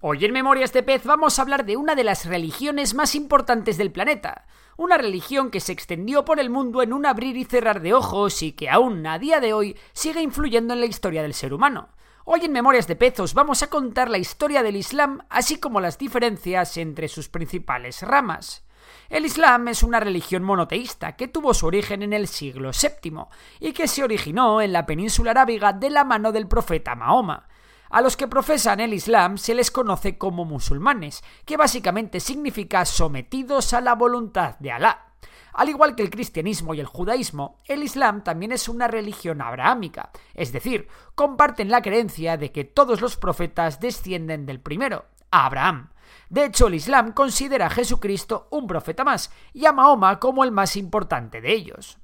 Hoy en Memorias de Pez vamos a hablar de una de las religiones más importantes del planeta. Una religión que se extendió por el mundo en un abrir y cerrar de ojos y que aún a día de hoy sigue influyendo en la historia del ser humano. Hoy en Memorias de Pez os vamos a contar la historia del Islam, así como las diferencias entre sus principales ramas. El Islam es una religión monoteísta que tuvo su origen en el siglo VII y que se originó en la península arábiga de la mano del profeta Mahoma. A los que profesan el Islam se les conoce como musulmanes, que básicamente significa sometidos a la voluntad de Alá. Al igual que el cristianismo y el judaísmo, el Islam también es una religión abrahámica, es decir, comparten la creencia de que todos los profetas descienden del primero, Abraham. De hecho, el Islam considera a Jesucristo un profeta más y a Mahoma como el más importante de ellos.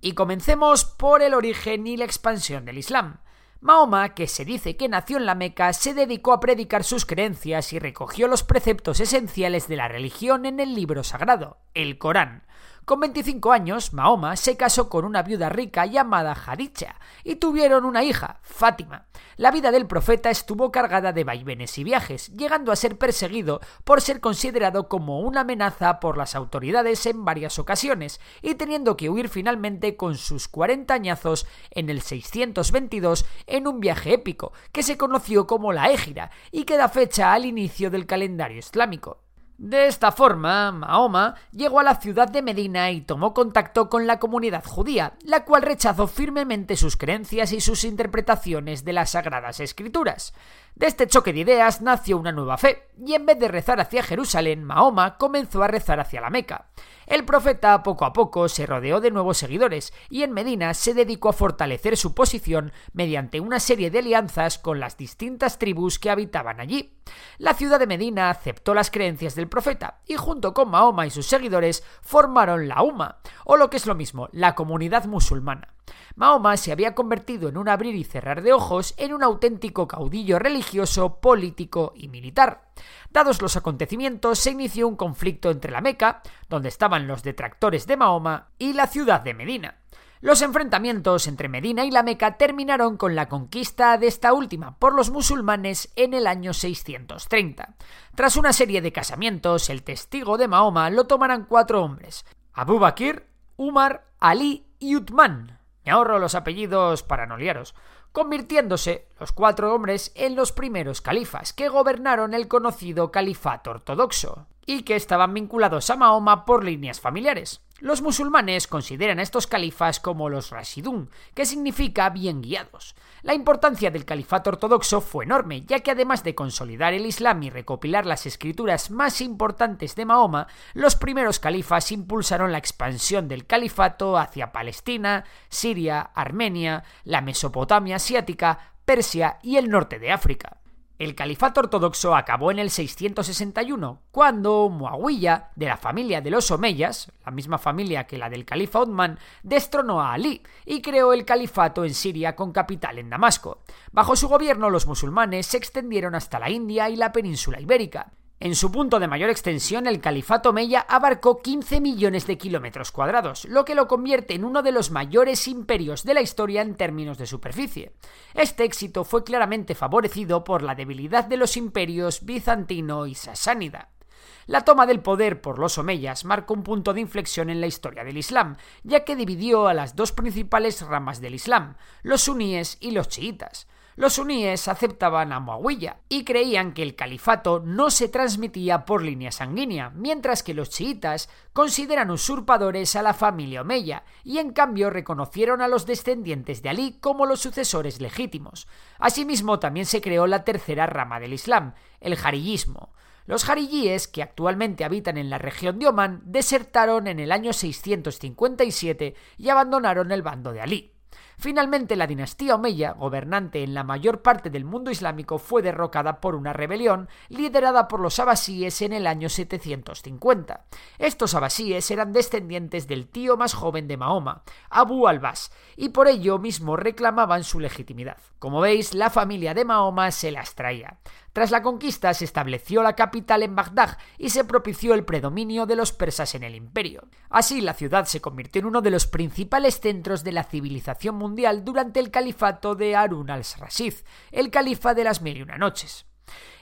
Y comencemos por el origen y la expansión del Islam. Mahoma, que se dice que nació en la Meca, se dedicó a predicar sus creencias y recogió los preceptos esenciales de la religión en el libro sagrado, el Corán. Con 25 años, Mahoma se casó con una viuda rica llamada Jadicha y tuvieron una hija, Fátima. La vida del profeta estuvo cargada de vaivenes y viajes, llegando a ser perseguido por ser considerado como una amenaza por las autoridades en varias ocasiones y teniendo que huir finalmente con sus 40 añazos en el 622 en un viaje épico que se conoció como la Égira y que da fecha al inicio del calendario islámico. De esta forma, Mahoma llegó a la ciudad de Medina y tomó contacto con la comunidad judía, la cual rechazó firmemente sus creencias y sus interpretaciones de las sagradas escrituras. De este choque de ideas nació una nueva fe, y en vez de rezar hacia Jerusalén, Mahoma comenzó a rezar hacia la Meca. El profeta poco a poco se rodeó de nuevos seguidores y en Medina se dedicó a fortalecer su posición mediante una serie de alianzas con las distintas tribus que habitaban allí. La ciudad de Medina aceptó las creencias del profeta y junto con Mahoma y sus seguidores formaron la Umma, o lo que es lo mismo, la comunidad musulmana. Mahoma se había convertido en un abrir y cerrar de ojos en un auténtico caudillo religioso, político y militar. Dados los acontecimientos, se inició un conflicto entre la Meca, donde estaban los detractores de Mahoma, y la ciudad de Medina. Los enfrentamientos entre Medina y la Meca terminaron con la conquista de esta última por los musulmanes en el año 630. Tras una serie de casamientos, el testigo de Mahoma lo tomarán cuatro hombres: Abu Bakr, Umar, Ali y Uthman. Me ahorro los apellidos para no liaros, convirtiéndose los cuatro hombres en los primeros califas que gobernaron el conocido califato ortodoxo y que estaban vinculados a Mahoma por líneas familiares. Los musulmanes consideran a estos califas como los Rashidun, que significa bien guiados. La importancia del califato ortodoxo fue enorme, ya que además de consolidar el Islam y recopilar las escrituras más importantes de Mahoma, los primeros califas impulsaron la expansión del califato hacia Palestina, Siria, Armenia, la Mesopotamia asiática, Persia y el norte de África. El califato ortodoxo acabó en el 661, cuando Muawiyah, de la familia de los Omeyas, la misma familia que la del califa Uthman, destronó a Ali y creó el califato en Siria con capital en Damasco. Bajo su gobierno los musulmanes se extendieron hasta la India y la península ibérica. En su punto de mayor extensión, el califato Omeya abarcó 15 millones de kilómetros cuadrados, lo que lo convierte en uno de los mayores imperios de la historia en términos de superficie. Este éxito fue claramente favorecido por la debilidad de los imperios bizantino y sasánida. La toma del poder por los omeyas marcó un punto de inflexión en la historia del Islam, ya que dividió a las dos principales ramas del Islam, los suníes y los chiitas. Los suníes aceptaban a Muawiyah y creían que el califato no se transmitía por línea sanguínea, mientras que los chiitas consideran usurpadores a la familia Omeya y en cambio reconocieron a los descendientes de Ali como los sucesores legítimos. Asimismo, también se creó la tercera rama del Islam, el jarillismo. Los jariyíes, que actualmente habitan en la región de Omán, desertaron en el año 657 y abandonaron el bando de Ali. Finalmente, la dinastía Omeya, gobernante en la mayor parte del mundo islámico, fue derrocada por una rebelión liderada por los abasíes en el año 750. Estos abasíes eran descendientes del tío más joven de Mahoma, Abu al-Bas, y por ello mismo reclamaban su legitimidad. Como veis, la familia de Mahoma se las traía. Tras la conquista se estableció la capital en Bagdad y se propició el predominio de los persas en el imperio. Así, la ciudad se convirtió en uno de los principales centros de la civilización mundial durante el califato de Harun al-Rashid, el califa de las mil y una noches.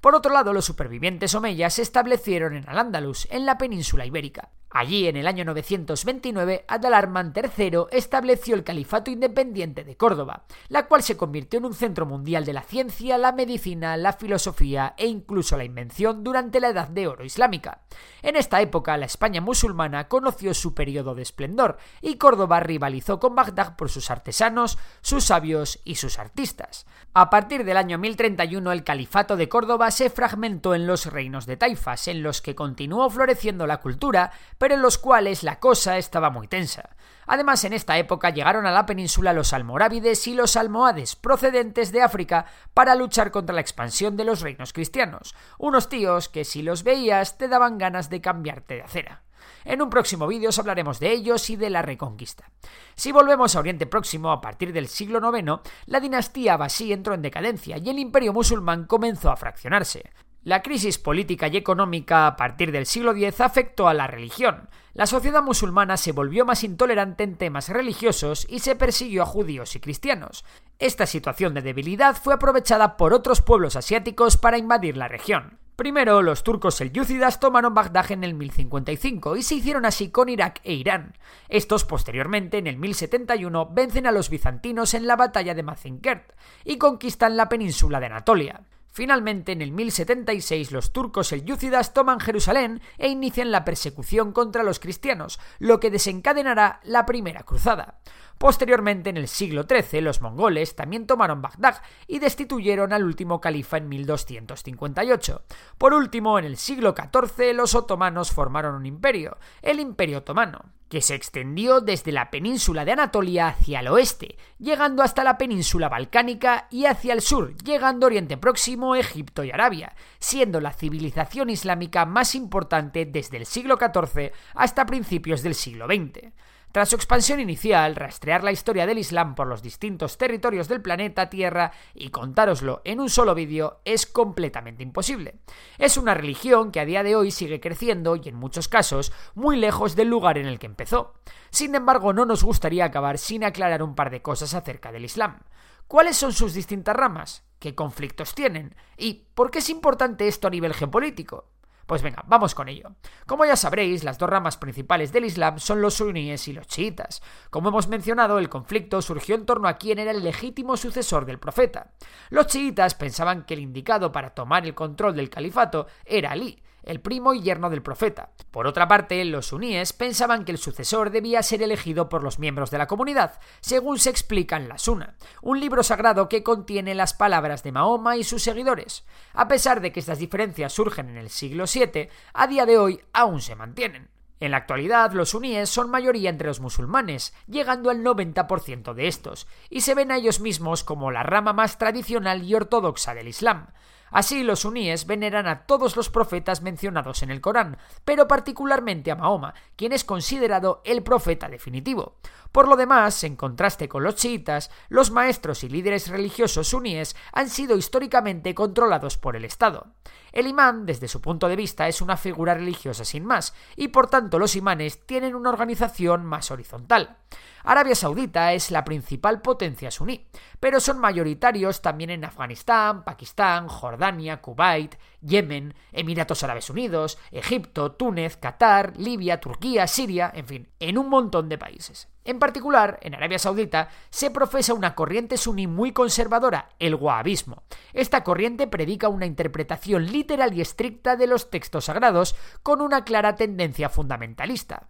Por otro lado, los supervivientes omeyas se establecieron en Al-Ándalus, en la península ibérica. Allí, en el año 929, Adalarman III estableció el Califato Independiente de Córdoba, la cual se convirtió en un centro mundial de la ciencia, la medicina, la filosofía e incluso la invención durante la Edad de Oro islámica. En esta época, la España musulmana conoció su periodo de esplendor y Córdoba rivalizó con Bagdad por sus artesanos, sus sabios y sus artistas. A partir del año 1031, el Califato de Córdoba se fragmentó en los reinos de taifas, en los que continuó floreciendo la cultura, pero en los cuales la cosa estaba muy tensa. Además, en esta época llegaron a la península los almorávides y los almohades procedentes de África para luchar contra la expansión de los reinos cristianos, unos tíos que si los veías te daban ganas de cambiarte de acera. En un próximo vídeo os hablaremos de ellos y de la reconquista. Si volvemos a Oriente Próximo, a partir del siglo IX, la dinastía Abasí entró en decadencia y el imperio musulmán comenzó a fraccionarse. La crisis política y económica a partir del siglo X afectó a la religión. La sociedad musulmana se volvió más intolerante en temas religiosos y se persiguió a judíos y cristianos. Esta situación de debilidad fue aprovechada por otros pueblos asiáticos para invadir la región. Primero, los turcos selyúcidas tomaron Bagdad en el 1055 y se hicieron así con Irak e Irán. Estos, posteriormente, en el 1071, vencen a los bizantinos en la batalla de Mazinkert y conquistan la península de Anatolia. Finalmente, en el 1076, los turcos selyúcidas toman Jerusalén e inician la persecución contra los cristianos, lo que desencadenará la Primera Cruzada. Posteriormente, en el siglo XIII, los mongoles también tomaron Bagdad y destituyeron al último califa en 1258. Por último, en el siglo XIV, los otomanos formaron un imperio, el Imperio Otomano que se extendió desde la península de Anatolia hacia el oeste, llegando hasta la península balcánica y hacia el sur, llegando a Oriente Próximo, Egipto y Arabia, siendo la civilización islámica más importante desde el siglo XIV hasta principios del siglo XX. Tras su expansión inicial, rastrear la historia del Islam por los distintos territorios del planeta Tierra y contároslo en un solo vídeo es completamente imposible. Es una religión que a día de hoy sigue creciendo y en muchos casos muy lejos del lugar en el que empezó. Sin embargo, no nos gustaría acabar sin aclarar un par de cosas acerca del Islam. ¿Cuáles son sus distintas ramas? ¿Qué conflictos tienen? ¿Y por qué es importante esto a nivel geopolítico? Pues venga, vamos con ello. Como ya sabréis, las dos ramas principales del Islam son los suníes y los chiitas. Como hemos mencionado, el conflicto surgió en torno a quién era el legítimo sucesor del profeta. Los chiitas pensaban que el indicado para tomar el control del califato era Ali, el primo y yerno del profeta. Por otra parte, los suníes pensaban que el sucesor debía ser elegido por los miembros de la comunidad, según se explica en la Suna, un libro sagrado que contiene las palabras de Mahoma y sus seguidores. A pesar de que estas diferencias surgen en el siglo VII, a día de hoy aún se mantienen. En la actualidad, los suníes son mayoría entre los musulmanes, llegando al 90% de estos, y se ven a ellos mismos como la rama más tradicional y ortodoxa del Islam. Así los suníes veneran a todos los profetas mencionados en el Corán, pero particularmente a Mahoma, quien es considerado el profeta definitivo. Por lo demás, en contraste con los chiitas, los maestros y líderes religiosos suníes han sido históricamente controlados por el Estado. El imán, desde su punto de vista, es una figura religiosa sin más, y por tanto los imanes tienen una organización más horizontal. Arabia Saudita es la principal potencia suní, pero son mayoritarios también en Afganistán, Pakistán, Jordania, Kuwait, Yemen, Emiratos Árabes Unidos, Egipto, Túnez, Qatar, Libia, Turquía, Siria, en fin, en un montón de países. En particular, en Arabia Saudita se profesa una corriente suní muy conservadora, el wahabismo. Esta corriente predica una interpretación literal y estricta de los textos sagrados con una clara tendencia fundamentalista.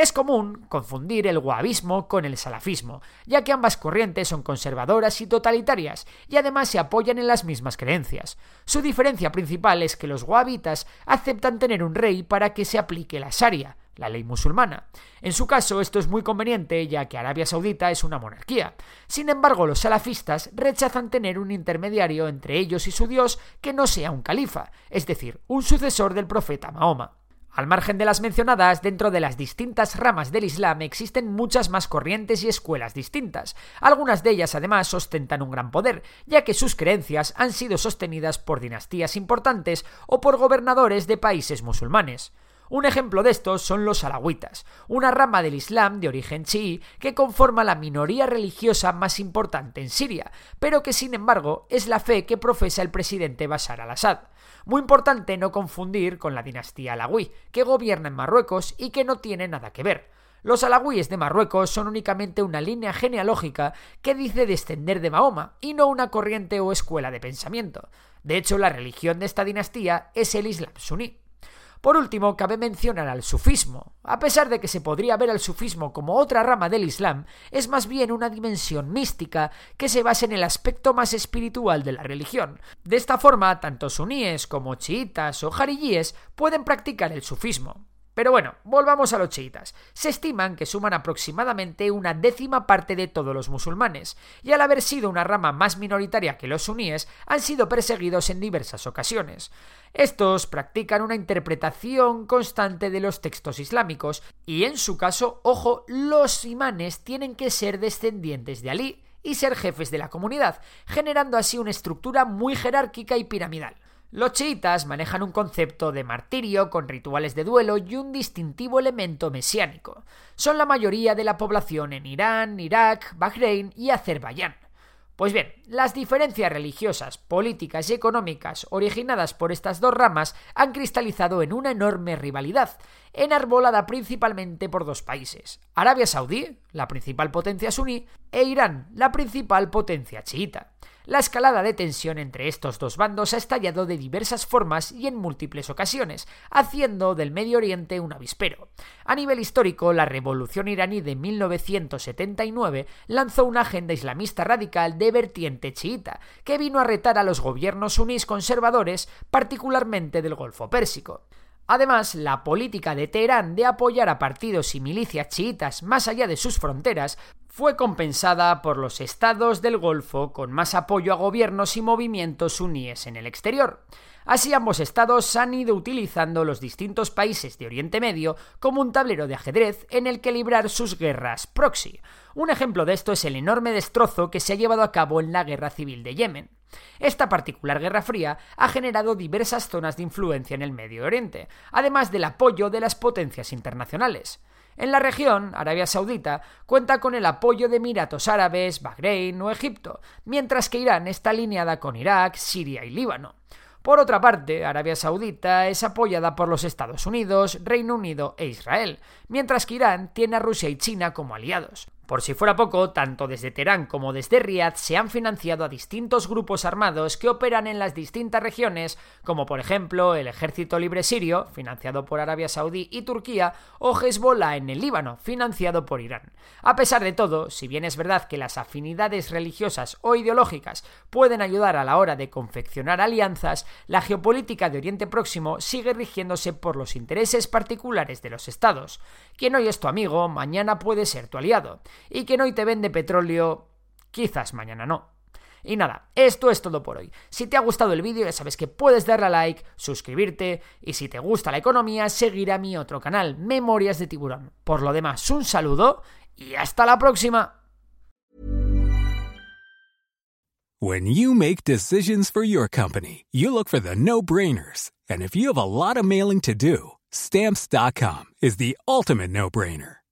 Es común confundir el wahabismo con el salafismo, ya que ambas corrientes son conservadoras y totalitarias, y además se apoyan en las mismas creencias. Su diferencia principal es que los wahabitas aceptan tener un rey para que se aplique la sharia, la ley musulmana. En su caso, esto es muy conveniente ya que Arabia Saudita es una monarquía. Sin embargo, los salafistas rechazan tener un intermediario entre ellos y su Dios que no sea un califa, es decir, un sucesor del profeta Mahoma. Al margen de las mencionadas, dentro de las distintas ramas del Islam existen muchas más corrientes y escuelas distintas. Algunas de ellas además ostentan un gran poder, ya que sus creencias han sido sostenidas por dinastías importantes o por gobernadores de países musulmanes. Un ejemplo de estos son los alawitas, una rama del Islam de origen chií que conforma la minoría religiosa más importante en Siria, pero que sin embargo es la fe que profesa el presidente Bashar al-Assad. Muy importante no confundir con la dinastía alawí, que gobierna en Marruecos y que no tiene nada que ver. Los alawíes de Marruecos son únicamente una línea genealógica que dice descender de Mahoma y no una corriente o escuela de pensamiento. De hecho, la religión de esta dinastía es el Islam suní. Por último, cabe mencionar al sufismo. A pesar de que se podría ver al sufismo como otra rama del Islam, es más bien una dimensión mística que se basa en el aspecto más espiritual de la religión. De esta forma, tanto suníes como chiitas o jarilíes pueden practicar el sufismo. Pero bueno, volvamos a los chiitas. Se estiman que suman aproximadamente una décima parte de todos los musulmanes, y al haber sido una rama más minoritaria que los suníes, han sido perseguidos en diversas ocasiones. Estos practican una interpretación constante de los textos islámicos, y en su caso, ojo, los imanes tienen que ser descendientes de Ali y ser jefes de la comunidad, generando así una estructura muy jerárquica y piramidal. Los chiitas manejan un concepto de martirio con rituales de duelo y un distintivo elemento mesiánico. Son la mayoría de la población en Irán, Irak, Bahrein y Azerbaiyán. Pues bien, las diferencias religiosas, políticas y económicas originadas por estas dos ramas han cristalizado en una enorme rivalidad, enarbolada principalmente por dos países, Arabia Saudí, la principal potencia suní, e Irán, la principal potencia chiita. La escalada de tensión entre estos dos bandos ha estallado de diversas formas y en múltiples ocasiones, haciendo del Medio Oriente un avispero. A nivel histórico, la revolución iraní de 1979 lanzó una agenda islamista radical de vertiente chiita, que vino a retar a los gobiernos sunís conservadores, particularmente del Golfo Pérsico. Además, la política de Teherán de apoyar a partidos y milicias chiitas más allá de sus fronteras fue compensada por los estados del Golfo con más apoyo a gobiernos y movimientos suníes en el exterior. Así ambos estados han ido utilizando los distintos países de Oriente Medio como un tablero de ajedrez en el que librar sus guerras proxy. Un ejemplo de esto es el enorme destrozo que se ha llevado a cabo en la guerra civil de Yemen. Esta particular Guerra Fría ha generado diversas zonas de influencia en el Medio Oriente, además del apoyo de las potencias internacionales. En la región, Arabia Saudita cuenta con el apoyo de Emiratos Árabes, Bahrein o Egipto, mientras que Irán está alineada con Irak, Siria y Líbano. Por otra parte, Arabia Saudita es apoyada por los Estados Unidos, Reino Unido e Israel, mientras que Irán tiene a Rusia y China como aliados. Por si fuera poco, tanto desde Teherán como desde Riad se han financiado a distintos grupos armados que operan en las distintas regiones, como por ejemplo el Ejército Libre Sirio, financiado por Arabia Saudí y Turquía, o Hezbollah en el Líbano, financiado por Irán. A pesar de todo, si bien es verdad que las afinidades religiosas o ideológicas pueden ayudar a la hora de confeccionar alianzas, la geopolítica de Oriente Próximo sigue rigiéndose por los intereses particulares de los estados. Quien hoy es tu amigo, mañana puede ser tu aliado y que hoy te vende petróleo, quizás mañana no. Y nada, esto es todo por hoy. Si te ha gustado el vídeo ya sabes que puedes darle a like, suscribirte y si te gusta la economía seguir a mi otro canal, Memorias de Tiburón. Por lo demás, un saludo y hasta la próxima. When you make decisions for your company, you look for the no-brainers. And if you have a lot of mailing to do, stamps.com is the ultimate no-brainer.